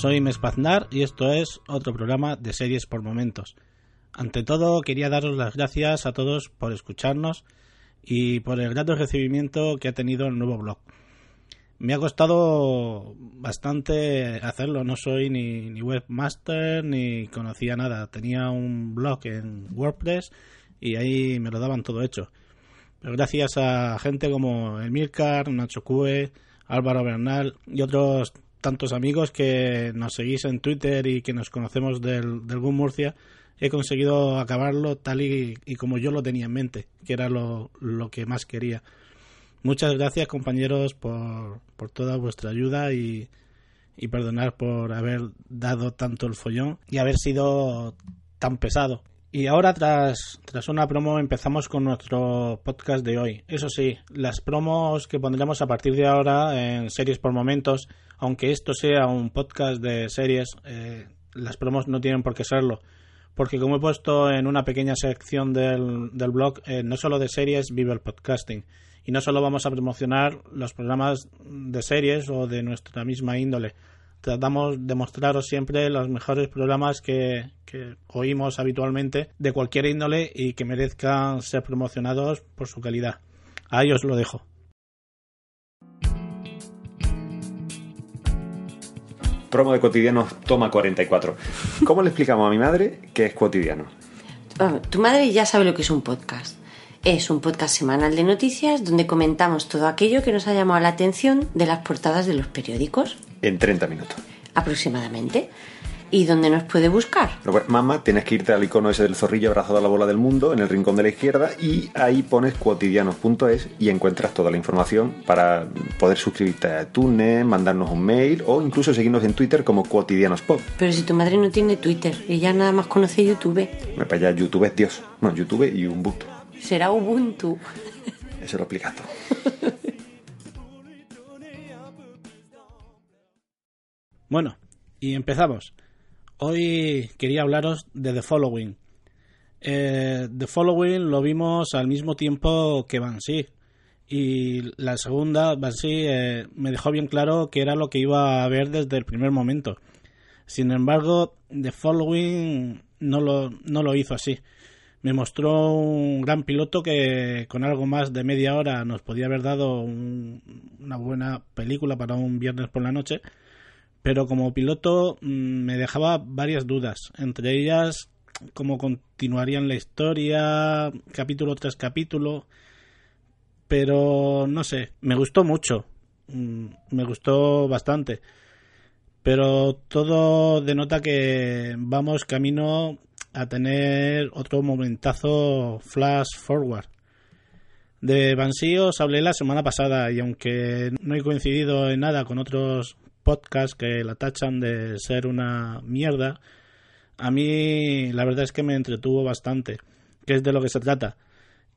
soy Mespaznar y esto es otro programa de series por momentos. Ante todo, quería daros las gracias a todos por escucharnos y por el grato recibimiento que ha tenido el nuevo blog. Me ha costado bastante hacerlo, no soy ni, webmaster ni conocía nada. Tenía un blog en WordPress y ahí me lo daban todo hecho. Pero gracias a gente como Emilcar, Nacho Cue, Álvaro Bernal y otros tantos amigos que nos seguís en Twitter y que nos conocemos del, del Murcia, he conseguido acabarlo tal y, y, como yo lo tenía en mente, que era lo, lo que más quería. Muchas gracias compañeros por, por toda vuestra ayuda y, y perdonar por haber dado tanto el follón y haber sido tan pesado. Y ahora tras, tras una promo empezamos con nuestro podcast de hoy. Eso sí, las promos que pondremos a partir de ahora en series por momentos, aunque esto sea un podcast de series, eh, las promos no tienen por qué serlo. Porque como he puesto en una pequeña sección del, del blog, eh, no solo de series vive el podcasting. Y no solo vamos a promocionar los programas de series o de nuestra misma índole, tratamos de mostraros siempre los mejores programas que, que, oímos habitualmente de cualquier índole y que merezcan ser promocionados por su calidad. Ahí os lo dejo. Promo de cotidianos toma 44. ¿Cómo le explicamos a mi madre que es cotidiano? Tu madre ya sabe lo que es un podcast. Es un podcast semanal de noticias donde comentamos todo aquello que nos ha llamado la atención de las portadas de los periódicos. En 30 minutos. Aproximadamente. ¿Y dónde nos puede buscar? Mamá, tienes que irte al icono ese del zorrillo abrazado a la bola del mundo en el rincón de la izquierda y ahí pones cuotidianos.es y encuentras toda la información para poder suscribirte a iTunes, mandarnos un mail o incluso seguirnos en Twitter como cuotidianospod. Pero si tu madre no tiene Twitter, ella nada más conoce YouTube. Me para allá, YouTube es Dios. No, YouTube y Ubuntu. Será Ubuntu. Eso lo explicas tú. Bueno, y empezamos. Hoy quería hablaros de The Following. Eh, The Following lo vimos al mismo tiempo que Banshee. Y la segunda, Banshee, eh, me dejó bien claro que era lo que iba a ver desde el primer momento. Sin embargo, The Following no lo, no lo hizo así. Me mostró un gran piloto que con algo más de media hora nos podía haber dado un, una buena película para un viernes por la noche. Pero como piloto me dejaba varias dudas, entre ellas cómo continuarían la historia, capítulo tras capítulo, pero no sé, me gustó mucho, me gustó bastante, pero todo denota que vamos camino a tener otro momentazo flash forward. De Banshee os hablé la semana pasada y aunque no he coincidido en nada con otros podcast que la tachan de ser una mierda, a mí la verdad es que me entretuvo bastante, que es de lo que se trata,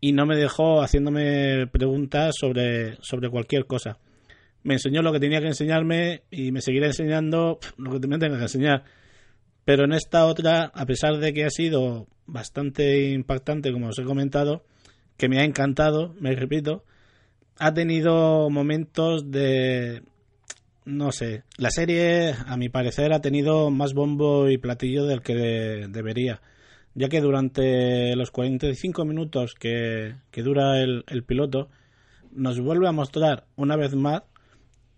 y no me dejó haciéndome preguntas sobre, sobre cualquier cosa. Me enseñó lo que tenía que enseñarme y me seguirá enseñando lo que me tenga que enseñar. Pero en esta otra, a pesar de que ha sido bastante impactante, como os he comentado, que me ha encantado, me repito, ha tenido momentos de, no sé, la serie a mi parecer ha tenido más bombo y platillo del que de, debería, ya que durante los 45 minutos que, que dura el, piloto nos vuelve a mostrar una vez más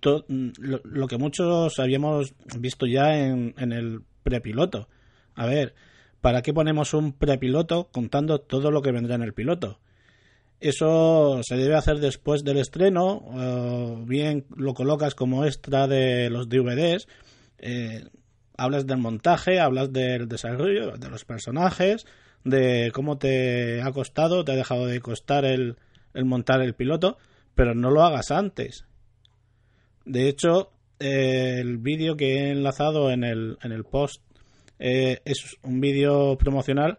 lo, lo, que muchos habíamos visto ya en, en el prepiloto. A ver, ¿para qué ponemos un prepiloto contando todo lo que vendrá en el piloto? Eso se debe hacer después del estreno, o bien lo colocas como extra de los DVDs. Eh, hablas del montaje, hablas del desarrollo de los personajes, de cómo te ha costado, te ha dejado de costar el, el montar el piloto, pero no lo hagas antes. De hecho, el vídeo que he enlazado en el, en el post eh, es un vídeo promocional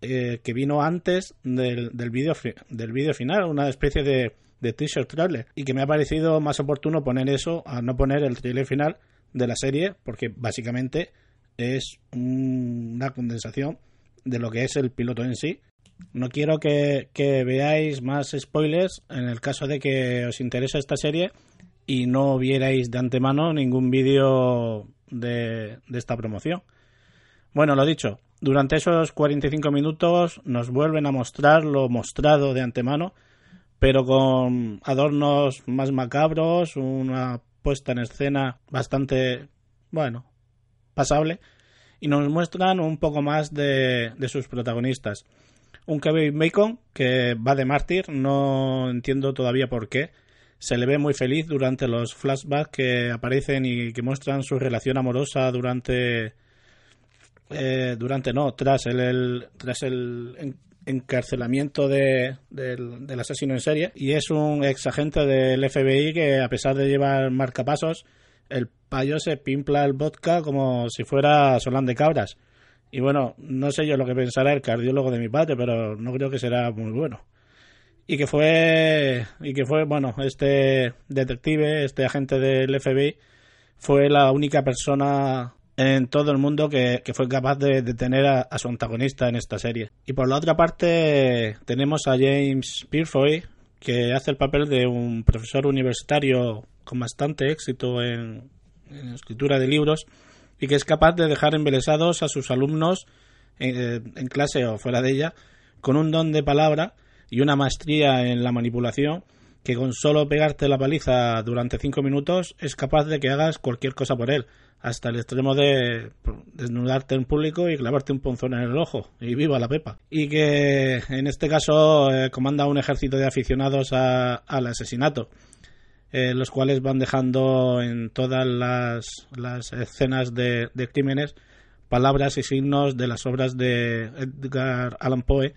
eh, que vino antes del, del vídeo del final, una especie de, de teaser trailer, y que me ha parecido más oportuno poner eso a no poner el trailer final de la serie, porque básicamente es un, una condensación de lo que es el piloto en sí. No quiero que, que veáis más spoilers en el caso de que os interese esta serie y no vierais de antemano ningún vídeo de, esta promoción. Bueno, lo dicho, durante esos 45 minutos nos vuelven a mostrar lo mostrado de antemano, pero con adornos más macabros, una puesta en escena bastante, bueno, pasable, y nos muestran un poco más de, de sus protagonistas. Un Kevin Bacon que va de mártir, no entiendo todavía por qué. Se le ve muy feliz durante los flashbacks que aparecen y que muestran su relación amorosa durante eh, durante no, tras el, tras el encarcelamiento de, del, asesino en serie y es un ex agente del FBI que a pesar de llevar marcapasos el payo se pimpla el vodka como si fuera solán de cabras y bueno, no sé yo lo que pensará el cardiólogo de mi padre, pero no creo que será muy bueno. Y que fue, y que fue, bueno, este detective, este agente del FBI, fue la única persona en todo el mundo que, fue capaz de detener a, su antagonista en esta serie. Y por la otra parte tenemos a James Purefoy, que hace el papel de un profesor universitario con bastante éxito en, escritura de libros y que es capaz de dejar embelesados a sus alumnos en, en clase o fuera de ella con un don de palabra y una maestría en la manipulación que con solo pegarte la paliza durante cinco minutos es capaz de que hagas cualquier cosa por él hasta el extremo de desnudarte en público y clavarte un ponzón en el ojo. Y viva la pepa. Y que en este caso eh, comanda un ejército de aficionados al asesinato. Eh, los cuales van dejando en todas las, las escenas de, de, crímenes palabras y signos de las obras de Edgar Allan Poe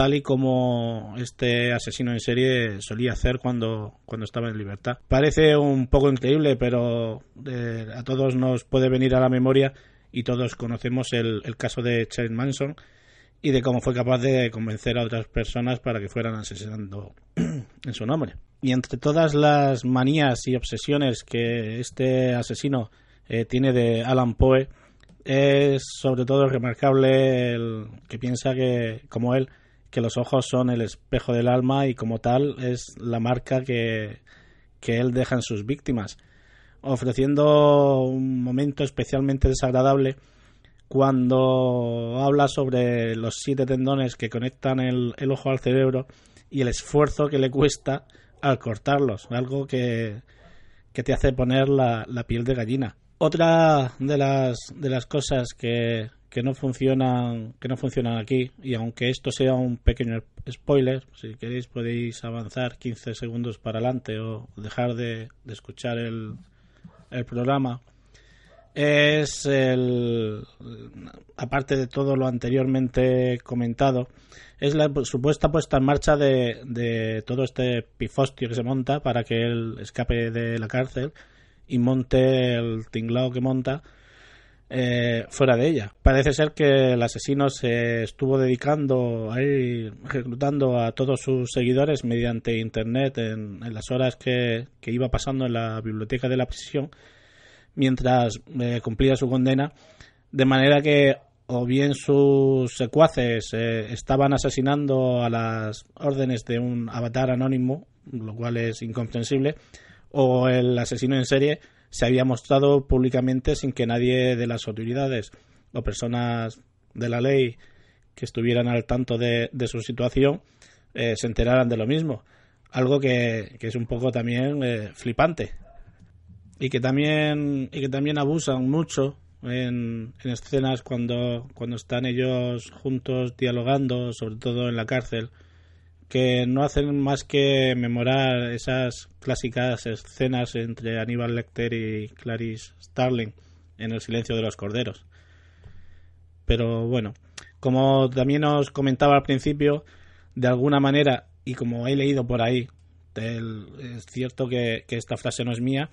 tal y como este asesino en serie solía hacer cuando, cuando estaba en libertad. Parece un poco increíble, pero eh, a todos nos puede venir a la memoria y todos conocemos el, caso de Charles Manson y de cómo fue capaz de convencer a otras personas para que fueran asesinando en su nombre. Y entre todas las manías y obsesiones que este asesino eh, tiene de Alan Poe, es sobre todo remarcable el que piensa que, como él, que los ojos son el espejo del alma y como tal es la marca que, que él deja en sus víctimas, ofreciendo un momento especialmente desagradable cuando habla sobre los siete tendones que conectan el, el ojo al cerebro y el esfuerzo que le cuesta al cortarlos, algo que, que te hace poner la, la piel de gallina. Otra de las, de las cosas que, que no funcionan que no funcionan aquí y aunque esto sea un pequeño spoiler si queréis podéis avanzar 15 segundos para adelante o dejar de, escuchar el, el programa es el aparte de todo lo anteriormente comentado es la supuesta puesta en marcha de, de todo este pifostio que se monta para que él escape de la cárcel y monte el tinglao que monta eh, fuera de ella. Parece ser que el asesino se estuvo dedicando a ir reclutando a todos sus seguidores mediante internet en, las horas que, iba pasando en la biblioteca de la prisión mientras eh, cumplía su condena, de manera que o bien sus secuaces eh, estaban asesinando a las órdenes de un avatar anónimo, lo cual es incomprensible, o el asesino en serie se había mostrado públicamente sin que nadie de las autoridades o personas de la ley que estuvieran al tanto de, su situación eh, se enteraran de lo mismo. Algo que, es un poco también eh, flipante. Y que también, y que también abusan mucho en, en, escenas cuando están ellos juntos dialogando, sobre todo en la cárcel, que no hacen más que memorar esas clásicas escenas entre Aníbal Lecter y Clarice Starling en El silencio de los corderos. Pero bueno, como también os comentaba al principio, de alguna manera, y como he leído por ahí, es cierto que, esta frase no es mía,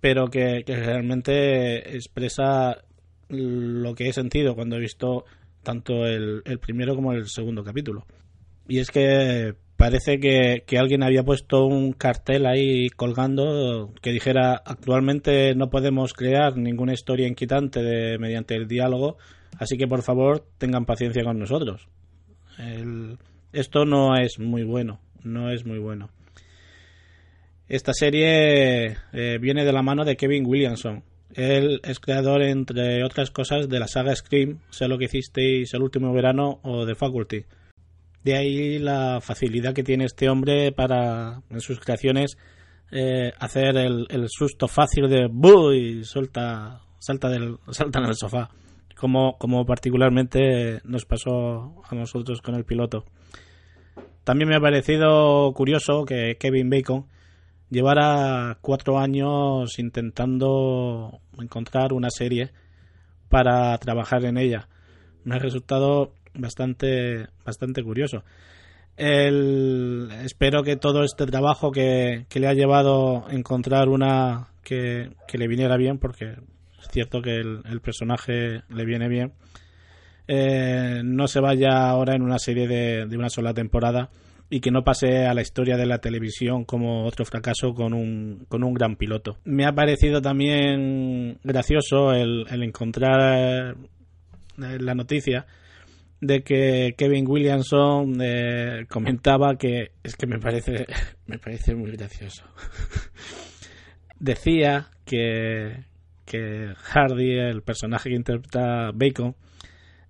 pero que, realmente expresa lo que he sentido cuando he visto tanto el primero como el segundo capítulo. Y es que parece que, alguien había puesto un cartel ahí colgando que dijera actualmente no podemos crear ninguna historia inquietante de, mediante el diálogo, así que por favor tengan paciencia con nosotros. esto no es muy bueno, no es muy bueno. Esta serie eh, viene de la mano de Kevin Williamson. Él es creador, entre otras cosas, de la saga Scream, Sé lo que hicisteis el último verano o The Faculty. De ahí la facilidad que tiene este hombre para, en sus creaciones, eh, hacer el, susto fácil de ¡bu! y suelta, salta, del, salta en el sofá, como, como particularmente nos pasó a nosotros con el piloto. También me ha parecido curioso que Kevin Bacon llevara cuatro años intentando encontrar una serie para trabajar en ella. Me ha resultado bastante, bastante curioso. El, espero que todo este trabajo que, le ha llevado encontrar una que, le viniera bien, porque es cierto que el, personaje le viene bien, eh, no se vaya ahora en una serie de, de una sola temporada y que no pase a la historia de la televisión como otro fracaso con un, con un gran piloto. Me ha parecido también gracioso el, encontrar eh, la noticia de que Kevin Williamson eh, comentaba que es que me parece me parece muy gracioso decía que que Hardy el personaje que interpreta Bacon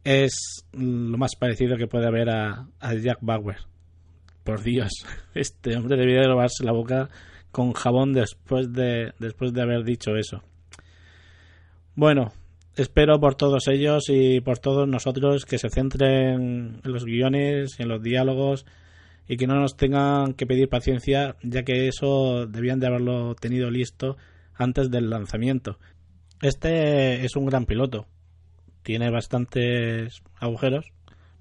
es lo más parecido que puede haber a Jack Bauer por Dios, este hombre debía de lavarse la boca con jabón después de, después de haber dicho eso. Bueno, espero por todos ellos y por todos nosotros que se centren en los guiones y en los diálogos y que no nos tengan que pedir paciencia, ya que eso debían de haberlo tenido listo antes del lanzamiento. Este es un gran piloto. Tiene bastantes agujeros,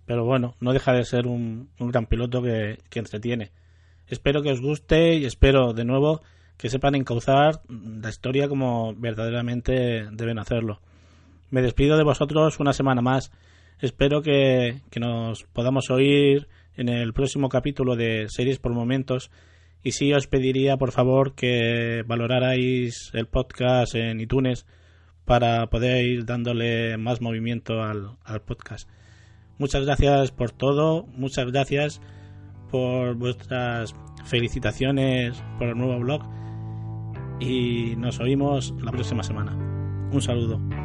pero bueno, no deja de ser un, gran piloto que, entretiene. Espero que os guste y espero de nuevo que sepan encauzar la historia como verdaderamente deben hacerlo. Me despido de vosotros una semana más. Espero que, que nos podamos oír en el próximo capítulo de Series por Momentos. Y sí os pediría, por favor, que valorarais el podcast en iTunes para poder ir dándole más movimiento al, al podcast. Muchas gracias por todo, muchas gracias por vuestras felicitaciones por el nuevo blog y nos oímos la próxima semana. Un saludo.